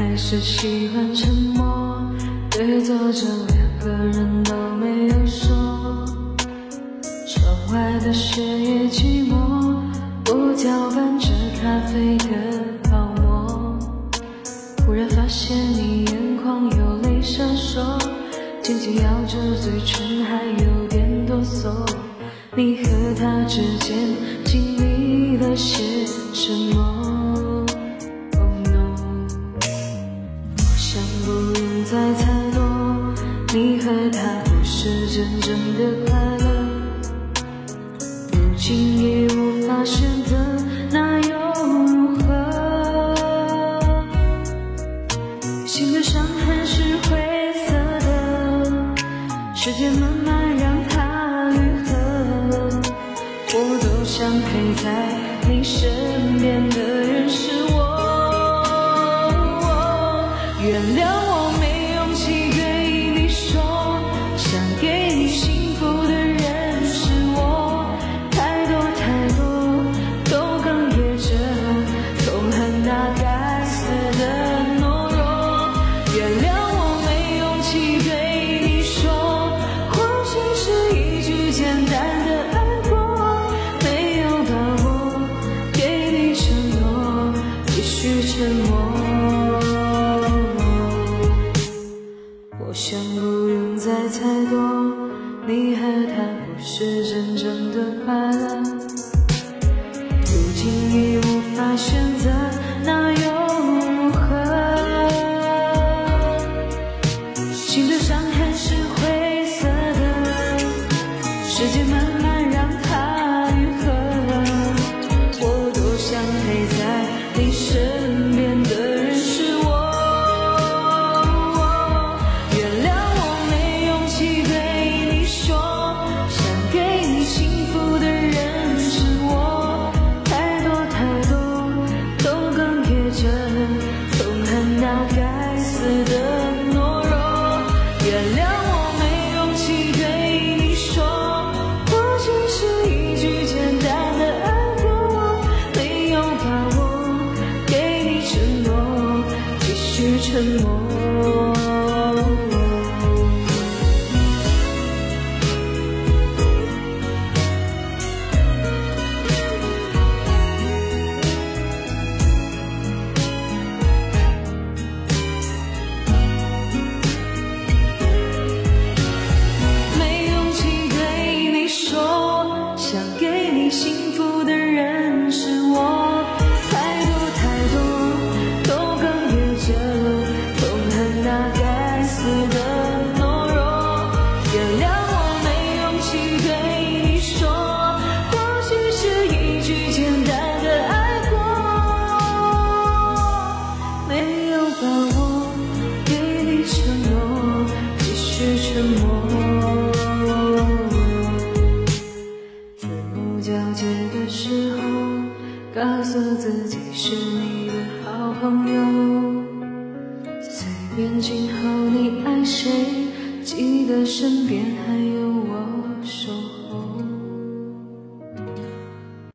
还是喜欢沉默，对坐着两个人都没有说。窗外的雪也寂寞，我搅拌着咖啡的泡沫。忽然发现你眼眶有泪闪烁，紧紧咬着嘴唇还有点哆嗦。你和他之间经历了些什么真正的快乐。如今已无法选择，那又如何？心的伤痕是灰色的，时间慢慢让它愈合。我都想陪在你身边的沉默。我想不用再猜多，你和他不是真正的快乐。如今已无法选择，那又如何？心的伤痕是灰色的，时间慢慢让它愈合。我多想陪在你身边的人是我。原谅我没勇气对你说，想给你幸福的人是我。太多太多都哽咽着，痛恨那该死的懦弱。原谅沉默。时候，告诉自己是你的好朋友。随便今后你爱谁，记得身边还有